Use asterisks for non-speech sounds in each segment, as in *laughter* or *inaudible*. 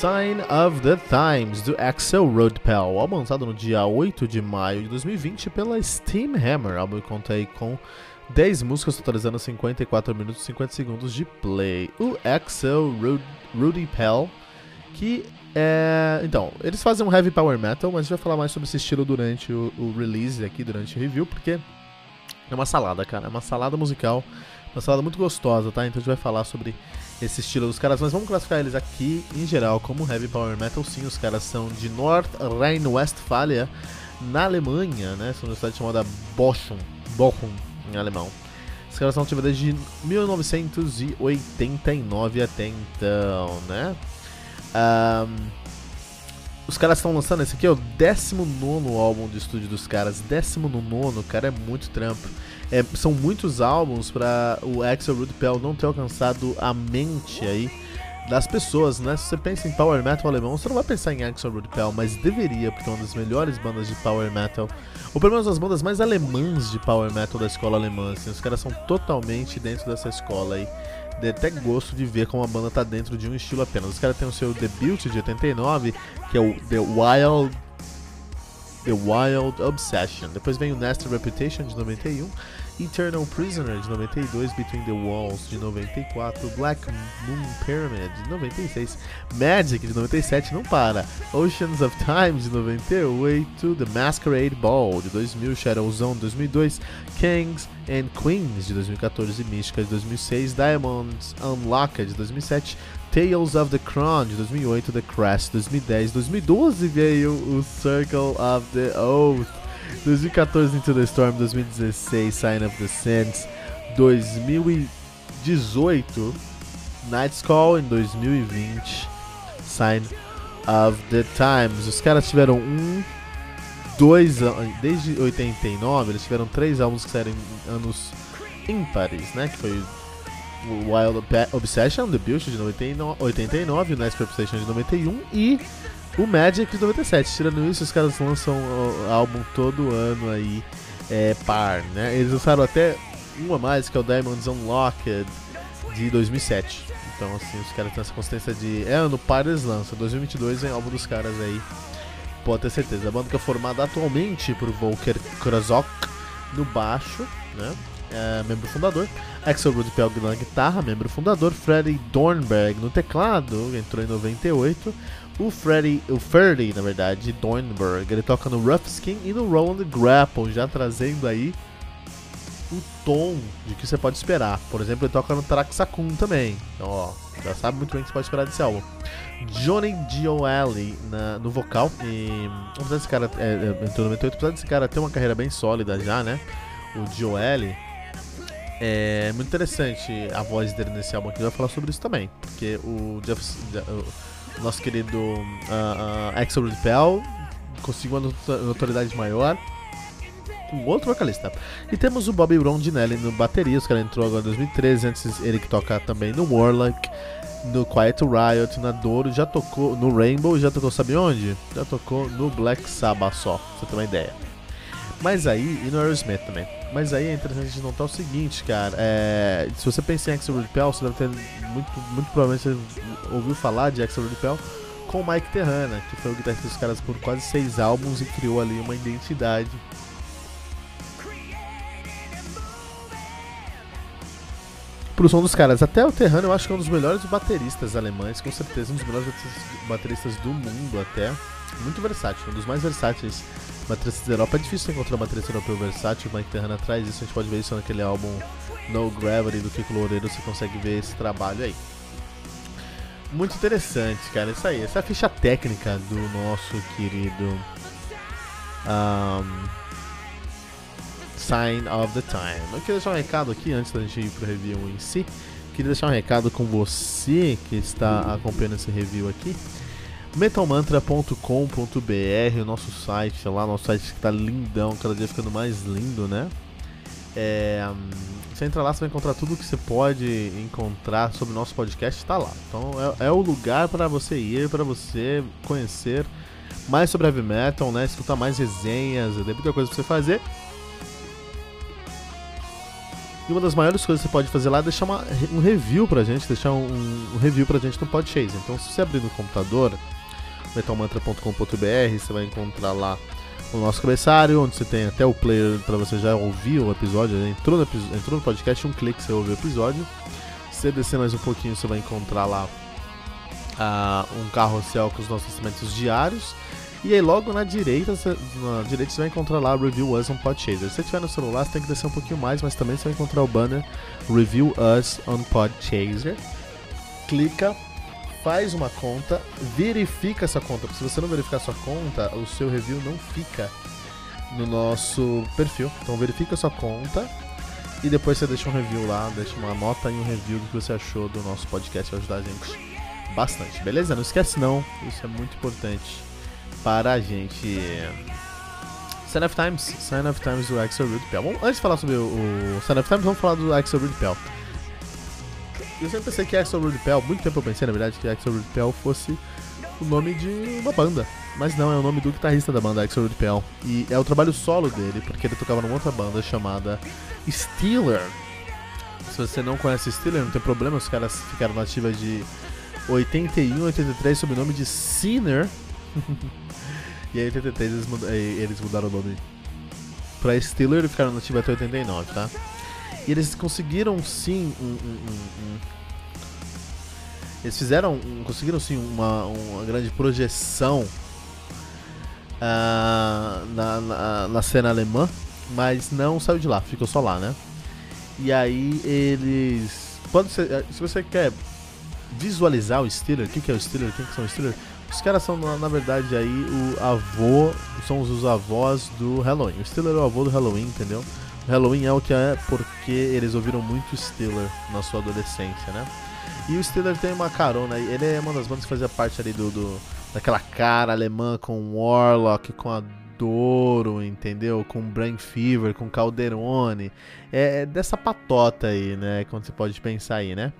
Sign of the Times, do Axel Rodpel, álbum lançado no dia 8 de maio de 2020 pela Steam Hammer. Álbum conta aí com 10 músicas, totalizando 54 minutos e 50 segundos de play. O Axel Rudy Pell, que é. Então, eles fazem um heavy power metal, mas a gente vai falar mais sobre esse estilo durante o, o release aqui, durante o review, porque é uma salada, cara. É uma salada musical, uma salada muito gostosa, tá? Então a gente vai falar sobre esse estilo dos caras, mas vamos classificar eles aqui em geral como heavy power metal. Sim, os caras são de North Rhine-Westphalia, na Alemanha, né? São uma cidade chamada Bochum, Bochum em alemão. Os caras são ativos desde 1989 até então, né? Um, os caras estão lançando esse aqui, é o 19 álbum de estúdio dos caras. 19, cara, é muito trampo. É, são muitos álbuns para o Axel Rudpel não ter alcançado a mente aí das pessoas, né? Se você pensa em power metal alemão, você não vai pensar em Axel Rudpel, mas deveria, porque é uma das melhores bandas de power metal, ou pelo menos as bandas mais alemãs de power metal da escola alemã. Assim, os caras são totalmente dentro dessa escola aí. Dê até gosto de ver como a banda tá dentro de um estilo apenas. Os caras têm o seu debut de 89, que é o The Wild The Wild Obsession. Depois vem o Nasty Reputation de 91 Eternal Prisoner de 92, Between the Walls de 94, Black Moon Pyramid de 96, Magic de 97, não para, Oceans of Time de 98, The Masquerade Ball de 2000, Shadow Zone de 2002, Kings and Queens de 2014, Mística de 2006, Diamonds Unlocked de 2007, Tales of the Crown de 2008, The Crash de 2010, 2012 veio o Circle of the Oath 2014 Into the Storm, 2016 Sign of the Sands, 2018 Night's Call, em 2020 Sign of the Times. Os caras tiveram um, dois desde 89 eles tiveram três álbuns que saíram em anos ímpares, né? Que foi Wild Obsession, The Build de 89, 89 o Nice Obsession de 91 e o Magic de 97. Tirando isso, os caras lançam o álbum todo ano aí, é, par, né? Eles lançaram até um a mais, que é o Diamonds Unlocked de 2007. Então, assim, os caras têm essa consistência de. É ano par, eles lançam. 2022 vem álbum dos caras aí, pode ter certeza. A banda que é formada atualmente por Volker Krozok no baixo, né? É, membro fundador. Axel Rudpel na guitarra, membro fundador. Freddie Dornberg no teclado, entrou em 98. O Freddy, o Ferdy, na verdade, Dornberg, ele toca no Rough Skin e no Roland Grapple, já trazendo aí o tom de que você pode esperar. Por exemplo, ele toca no Traxacum também. Então, ó, já sabe muito bem o que você pode esperar desse álbum. Johnny Gioeli no vocal. E apesar desse cara, é, é, entrou no 98, apesar desse cara ter uma carreira bem sólida já, né? O Gioeli. É muito interessante a voz dele nesse álbum aqui. Vai falar sobre isso também. Porque o Jeff. O, nosso querido uh, uh, Axel Rudpel conseguiu uma notoriedade maior com outro vocalista. E temos o Bobby Rondinelli no bateria, os caras entrou agora em 2013, antes ele que toca também no Warlock, no Quiet Riot, na Doro, já tocou no Rainbow, já tocou sabe onde? Já tocou no Black Sabbath só, pra você ter uma ideia. Mas aí, e no Aerosmith também. Mas aí é interessante a gente notar o seguinte, cara. É, se você pensa em Axel Rudpel, você deve ter muito, muito provavelmente ouviu falar de Axel Rudpel com o Mike Terrana, que foi o guitarrista dos caras por quase seis álbuns e criou ali uma identidade. Pro som dos caras, até o Terrano eu acho que é um dos melhores bateristas alemães, com certeza um dos melhores bateristas do mundo até. Muito versátil, um dos mais versáteis da Europa. É difícil encontrar uma baterista europeu versátil, Mike Terrana traz isso, a gente pode ver isso naquele álbum No Gravity do Kiko Loureiro, você consegue ver esse trabalho aí. Muito interessante, cara, isso aí. Essa é a ficha técnica do nosso querido um, Sign of the Time. Eu queria deixar um recado aqui antes da gente ir pro review em si. Queria deixar um recado com você que está acompanhando esse review aqui metalmantra.com.br, o nosso site lá, nosso site que tá lindão, cada dia ficando mais lindo, né? É, você entra lá, você vai encontrar tudo que você pode encontrar sobre o nosso podcast, está lá. Então é, é o lugar para você ir, para você conhecer mais sobre heavy metal, né? Escutar mais resenhas, tem muita coisa pra você fazer. E uma das maiores coisas que você pode fazer lá é deixar uma, um review pra gente, deixar um, um review pra gente no Podchase. Então se você abrir no computador, metalmantra.com.br, você vai encontrar lá o nosso cabeçário, onde você tem até o player para você já ouvir o episódio. Né? Entrou, no, entrou no podcast, um clique você ouve o episódio. Se você descer mais um pouquinho, você vai encontrar lá uh, um carrossel com os nossos instrumentos diários. E aí logo na direita, você, na direita você vai encontrar lá Review Us on Podchaser. Se você tiver no celular, você tem que descer um pouquinho mais, mas também você vai encontrar o banner Review Us on Podchaser. Clica, faz uma conta, verifica essa conta. Porque se você não verificar sua conta, o seu review não fica no nosso perfil. Então verifica sua conta e depois você deixa um review lá, deixa uma nota e um review do que você achou do nosso podcast, vai ajudar a gente bastante, beleza? Não esquece não, isso é muito importante para a gente. Sign of Times, Sign of Times do Axel Rude Pell. Bom, antes de falar sobre o Sign of Times, vamos falar do Axel Rude Pell. Eu sempre pensei que Axel Rude Pell, muito tempo eu pensei na verdade que Axel Rude Pell fosse o nome de uma banda. Mas não, é o nome do guitarrista da banda, Axel Rude Pell. E é o trabalho solo dele, porque ele tocava numa outra banda chamada Steeler. Se você não conhece Steeler, não tem problema, os caras ficaram nativas de 81, 83 sob o nome de Sinner. *laughs* e aí 83 eles, mud eles mudaram o nome pra Steeler e ficaram nativos até 89, tá? E eles conseguiram sim um, um, um, eles fizeram, conseguiram sim uma, uma grande projeção uh, na, na, na, cena alemã, mas não saiu de lá, ficou só lá, né? E aí eles, pode ser, eh, se você quer visualizar o Steeler, o que, que é o Steeler, quem que são os Steelers? Os caras são, na, na, verdade, aí o avô, são os, os avós do Halloween. O Steeler é o avô do Halloween, entendeu? Halloween é o que é porque eles ouviram muito Steeler na sua adolescência, né? E o Steeler tem uma carona, ele é uma das bandas que fazia parte ali do, do daquela cara alemã com Warlock, com a Doro, entendeu? Com Brain Fever, com Calderone. É, é dessa patota aí, né? Quando você pode pensar aí, né?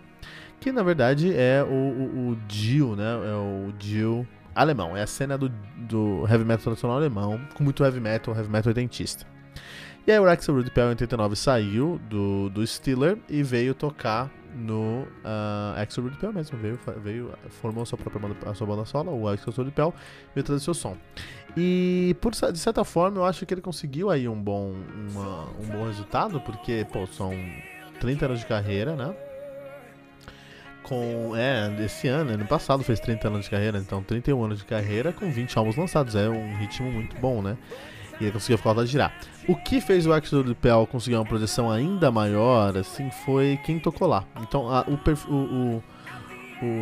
Que na verdade é o, o, o Jill, né? É o Jill alemão. É a cena do, do heavy metal tradicional alemão, com muito heavy metal, heavy metal dentista. E aí o Axel Rude Pell em 89 saiu do, do Steeler e veio tocar no uh, Axel Rude Pell mesmo. Veio, veio, formou sua própria banda, a sua banda solo, o Axel Rude Pell, veio trazer seu som. E por, de certa forma eu acho que ele conseguiu aí um bom, uma, um bom resultado, porque pô, são 30 anos de carreira, né? Com, é, desse ano, ano passado fez 30 anos de carreira, então 31 anos de carreira com 20 álbuns lançados, é um ritmo muito bom, né? E ele conseguiu de girar. O que fez o Axel do Pel conseguir uma projeção ainda maior, assim, foi quem tocou lá. Então, a, o, o, o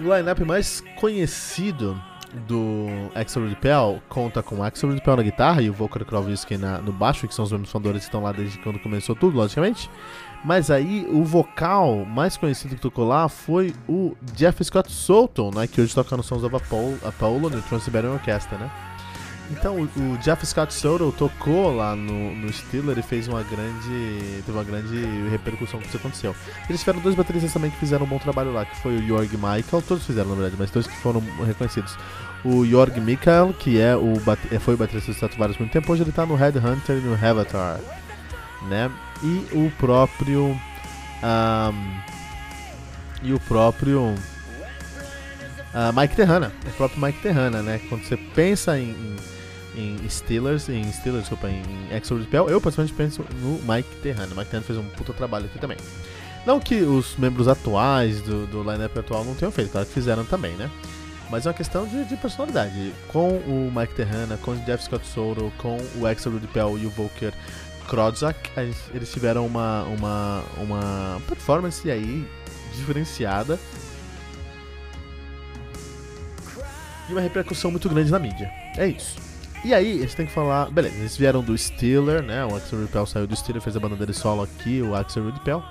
o line-up mais conhecido do Axel Repel conta com Axel Repel na guitarra e o Volker Krovitsky no baixo, que são os mesmos fundadores que estão lá desde quando começou tudo, logicamente. Mas aí o vocal mais conhecido que tocou lá foi o Jeff Scott Solton, né, que hoje toca no Sons of Apollo, Apollo no Trans-Siberian Orchestra, né? Então o, Jeff Scott Soto tocou lá no, no Steeler e fez uma grande. teve uma grande repercussão com isso aconteceu. Eles tiveram dois bateristas também que fizeram um bom trabalho lá, que foi o Jorg Michael, todos fizeram na verdade, mas dois que foram reconhecidos. O Jorg Michael, que é o foi o baterista dos Stratovarius muito tempo, hoje ele tá no Headhunter e no Avatar, né? E o próprio. Um, e o próprio. Uh, Mike Terrana, o próprio Mike Terrana, né? Quando você pensa em, em em Steelers, em Steelers, desculpa, em Axel Repel, eu pessoalmente penso no Mike Terrano. O Mike Terrano fez um puta trabalho aqui também. Não que os membros atuais do, do lineup atual não tenham feito, claro que fizeram também, né? Mas é uma questão de, de personalidade. Com o Mike Terrana, com o Jeff Scott Soto, com o Axel Rudipel e o Volker Krodzak, eles tiveram uma, uma, uma performance aí diferenciada e uma repercussão muito grande na mídia. É isso. E aí, a gente tem que falar. Beleza, eles vieram do Steeler, né? O Axel Repel saiu do Steeler, fez a banda dele solo aqui, o Axel Repel.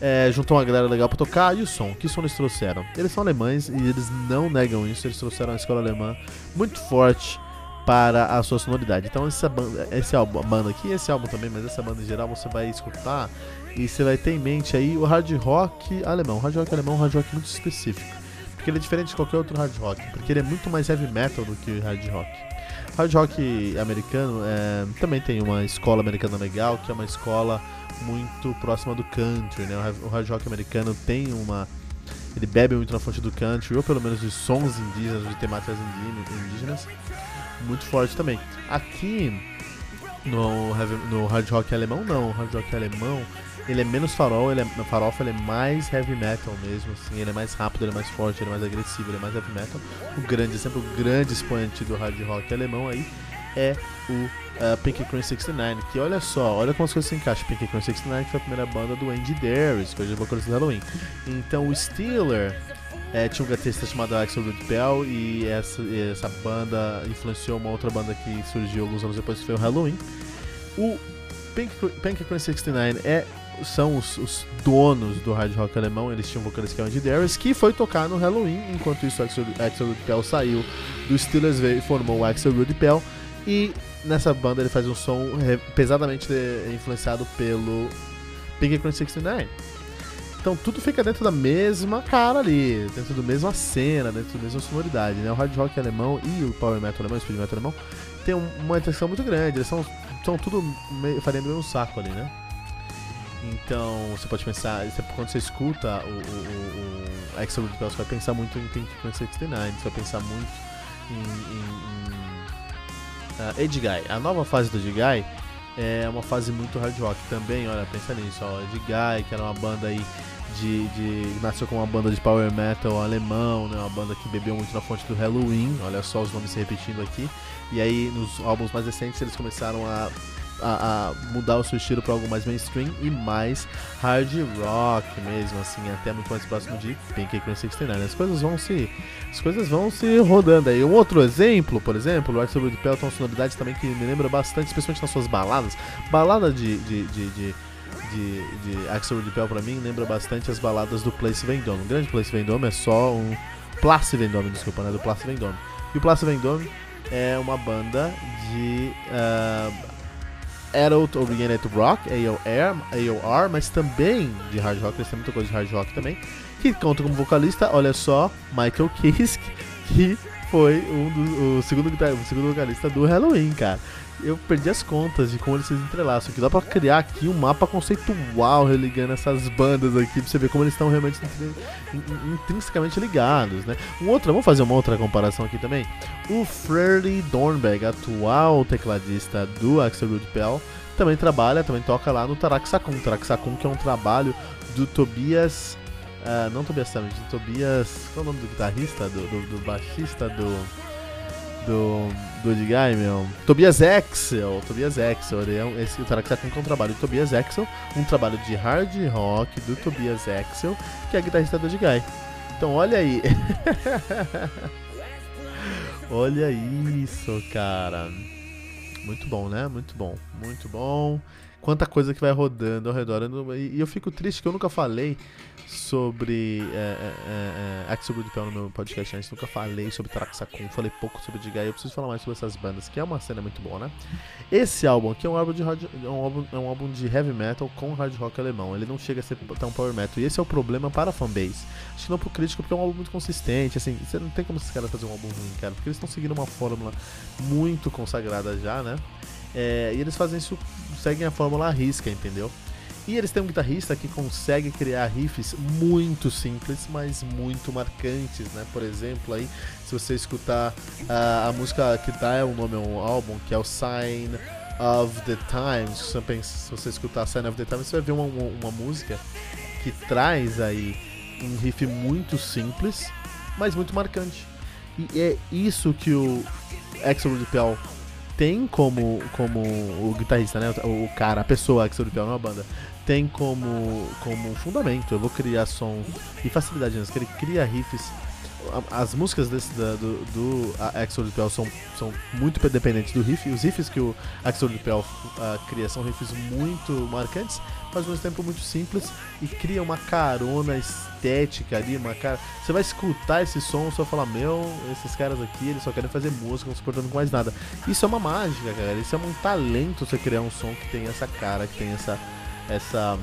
é, juntou uma galera legal pra tocar. E o som? Que som eles trouxeram? Eles são alemães e eles não negam isso. Eles trouxeram uma escola alemã muito forte para a sua sonoridade. Então essa banda, esse álbum, banda aqui, esse álbum também, mas essa banda em geral você vai escutar e você vai ter em mente aí o hard rock alemão. Hard rock alemão é um hard rock muito específico, porque ele é diferente de qualquer outro hard rock, porque ele é muito mais heavy metal do que hard rock. Hard rock americano é, também tem uma escola americana legal, que é uma escola muito próxima do country, né? O hard rock americano tem uma ele bebe muito na fonte do country, ou pelo menos de sons indígenas, de temáticas indígenas, muito forte também. Aqui no, no hard rock alemão, não. O hard rock alemão, ele é menos farol, ele é, farofa, ele é mais heavy metal mesmo, assim. Ele é mais rápido, ele é mais forte, ele é mais agressivo, ele é mais heavy metal. O grande, sempre o grande expoente do hard rock alemão aí é o uh, Pink Cream 69, que olha só, olha como as coisas se encaixam. Pink Cream 69 que foi a primeira banda do Andy Darius, que hoje é vocalista do Halloween. Então o Steeler é, tinha um guitarrista chamado Axel Bell e essa, essa banda influenciou uma outra banda que surgiu alguns anos depois, que foi o Halloween. O Pink, Cream 69 é são os, os, donos do hard rock alemão, eles tinham um vocalista que é o Andy Darius, que foi tocar no Halloween, enquanto isso Axel, Axel Pell saiu do Steelers e formou o Axel Rudy Pell, e nessa banda ele faz um som pesadamente influenciado pelo Pink Cream 69. Então tudo fica dentro da mesma cara ali, dentro da mesma cena, dentro da mesma sonoridade, né? O hard rock alemão e o power metal alemão, o speed metal alemão, tem uma intenção muito grande, eles são, são tudo meio, farinha do mesmo saco ali, né? Então você pode pensar, quando você escuta o, o, o Axel você vai pensar muito em Pink 69, você vai pensar muito em, em, em uh, Edguy. A nova fase do Edguy é uma fase muito hard rock também, olha, pensa nisso, ó, Edguy, que era uma banda aí de, de, nasceu como uma banda de power metal alemão, né, uma banda que bebeu muito na fonte do Halloween, olha só os nomes se repetindo aqui. E aí nos álbuns mais recentes eles começaram a a, a, mudar o seu estilo para algo mais mainstream e mais hard rock mesmo, assim, até muito mais próximo de Pink Cream 69. As coisas vão se as coisas vão se rodando aí. Um outro exemplo, por exemplo, o Pell tem uma sonoridade também que me lembra bastante, especialmente nas suas baladas. Balada de, de, de, de de, de Axel Rudy Pell pra mim lembra bastante as baladas do Place Vendôme. O grande Place Vendôme é só um Place Vendôme, desculpa, né? Do Place Vendôme. E o Place Vendôme é uma banda de uh, Adult Oriented Rock, AOR, AOR, mas também de hard rock, eles têm muita coisa de hard rock também, que conta como vocalista, olha só, Michael Kiske, que foi um do, o, segundo, o segundo vocalista do Halloween, cara eu perdi as contas de como eles se entrelaçam. Que dá pra criar aqui um mapa conceitual religando essas bandas aqui, pra você ver como eles estão realmente intrinsecamente ligados, né? Um outro, vamos fazer uma outra comparação aqui também. O Freddie Dornberg, atual tecladista do Axel Rude Pell, também trabalha, também toca lá no Taraxacum. Taraxacum que é um trabalho do Tobias... Uh, não Tobias Summit, Tobias... Qual é o nome do guitarrista? Do, do, do baixista do do, do Edguy, meu. Tobias Axel. Tobias Axel. Ele é um, esse, o Taraxacum é um trabalho de Tobias Axel. Um trabalho de hard rock do Tobias Axel, que é guitarrista do Edguy. Então olha aí. *laughs* olha isso, cara. Muito bom, né? Muito bom. Muito bom. Quanta coisa que vai rodando ao redor. E eu fico triste que eu nunca falei sobre é, é, é, é Axel Goodpell no meu podcast antes, nunca falei sobre Traxacum, falei pouco sobre Digai, eu preciso falar mais sobre essas bandas, que é uma cena muito boa, né? Esse álbum aqui é um álbum de, hard, é um álbum, é um álbum de heavy metal com hard rock alemão, ele não chega a ser tão power metal, e esse é o problema para a fanbase. Acho que não pro crítico, porque é um álbum muito consistente, assim, você não tem como esses caras fazer um álbum ruim, cara, porque eles estão seguindo uma fórmula muito consagrada já, né? É, e eles fazem isso, seguem a fórmula risca, entendeu? E eles têm um guitarrista que consegue criar riffs muito simples, mas muito marcantes, né? Por exemplo, aí, se você escutar uh, a música que dá o um nome ao álbum, que é o Sign of the Times, se você, escutar Sign of the Times, você vai ver uma, uma, música que traz aí um riff muito simples, mas muito marcante. E é isso que o Axel Rudy Pell tem como, como o guitarrista, né? O, cara, a pessoa Axel Rudy Pell numa banda tem como, como fundamento. Eu vou criar som e facilidade nisso, que ele cria riffs as músicas desse, da, do, do Axel Pell são, são muito dependentes do riff. Os riffs que o Axel Pell uh, cria são riffs muito marcantes, mas ao mesmo tempo muito simples e cria uma carona estética ali, uma cara. Você vai escutar esse som, você vai falar, meu, esses caras aqui, eles só querem fazer música, não se importando com mais nada. Isso é uma mágica, cara. Isso é um talento você criar um som que tem essa cara, que tem essa. essa.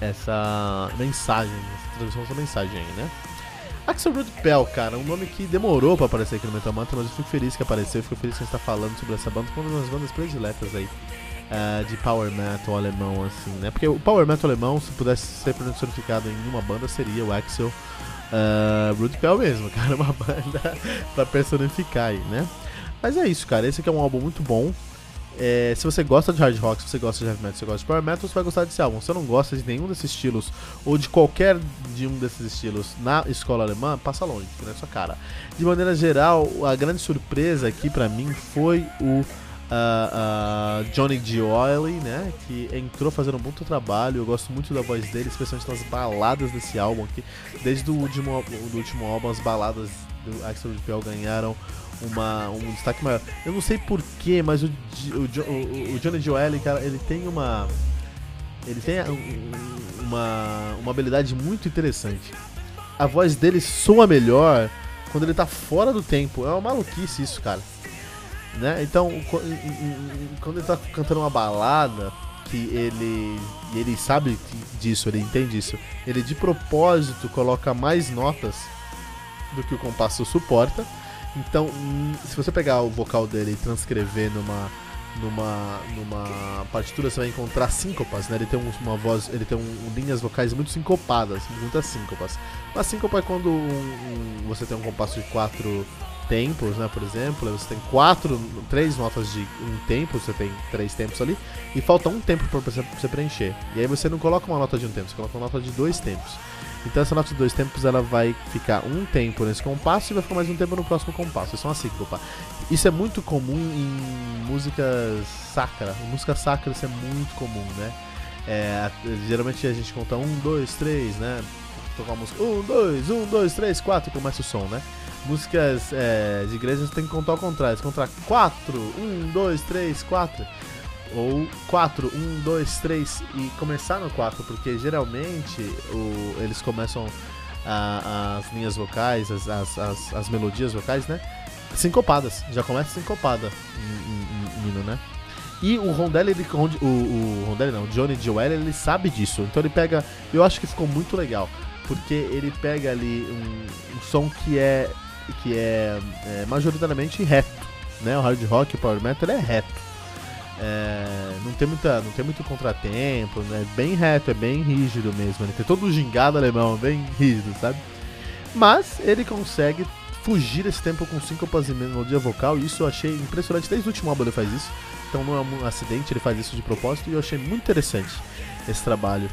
essa mensagem, essa tradução dessa mensagem aí, né? Axel Root Pell, cara, um nome que demorou pra aparecer aqui no Metal Mantra, mas eu fico feliz que apareceu, fico feliz que a gente tá falando sobre essa banda, uma das bandas prediletas aí uh, de power metal alemão, assim, né? Porque o power metal alemão, se pudesse ser personificado em uma banda, seria o Axel uh, Root Pell mesmo, *laughs* cara, uma banda pra personificar aí, né? Mas é isso, cara, esse aqui é um álbum muito bom. É, se você gosta de hard rock, se você gosta de heavy metal, se você gosta de power metal, você vai gostar desse álbum. Se você não gosta de nenhum desses estilos, ou de qualquer de um desses estilos na escola alemã, passa longe, na sua cara. De maneira geral, a grande surpresa aqui para mim foi o uh, uh, Johnny Gioeli, né? Que entrou fazendo um trabalho. Eu gosto muito da voz dele, especialmente nas baladas desse álbum aqui. Desde o último, do último álbum, as baladas do Axel Pell ganharam uma, um destaque maior. Eu não sei porquê, mas o, o, o, o Johnny Joel, cara, ele tem uma. Ele tem uma, uma habilidade muito interessante. A voz dele soa melhor quando ele tá fora do tempo. É uma maluquice isso, cara. Né? Então, quando ele tá cantando uma balada, que ele ele sabe disso, ele entende isso. Ele de propósito coloca mais notas do que o compasso suporta então, se você pegar o vocal dele e transcrever numa numa numa partitura você vai encontrar síncopas, né? Ele tem uma voz, ele tem um, linhas vocais muito sincopadas, muitas síncopas. Uma síncopa é quando um, um, você tem um compasso de quatro tempos, né? Por exemplo, você tem quatro, três notas de um tempo, você tem três tempos ali e falta um tempo para você, preencher. E aí você não coloca uma nota de um tempo, você coloca uma nota de dois tempos. Então essa nota de dois tempos ela vai ficar um tempo nesse compasso e vai ficar mais um tempo no próximo compasso. Isso é uma síncropa. Isso é muito comum em músicas sacra. Em música sacra isso é muito comum, né? É, geralmente a gente conta um, dois, três, né? Tocar uma música um, dois, um, dois, três, quatro e começa o som, né? Músicas é, de igreja você tem que contar ao contrário. Você conta quatro, um, dois, três, quatro ou 4, 1, 2, 3 e começar no 4, porque geralmente o, eles começam a, as linhas vocais, as, as, as, as, melodias vocais, né? Sincopadas, já começa sincopada o hino, né? E o Rondelli, ele, o, o Rondelli não, o Johnny Joel, ele sabe disso, então ele pega, eu acho que ficou muito legal, porque ele pega ali um, um som que é, que é, é majoritariamente reto, né? O hard rock, o power metal é reto é, não tem muita, não tem muito contratempo, né? Bem reto, é bem rígido mesmo. Ele tem todo o gingado alemão, bem rígido, sabe? Mas ele consegue fugir desse tempo com síncopas e melodia vocal, e isso eu achei impressionante. Desde o último álbum ele faz isso, então não é um acidente, ele faz isso de propósito, e eu achei muito interessante esse trabalho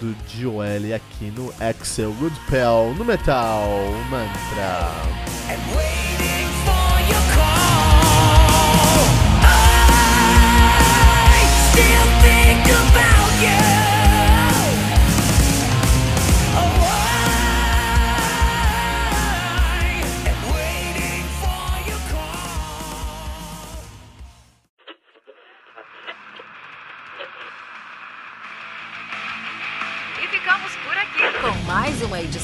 do Joel aqui no Axel Woodpell no Metal Mantra.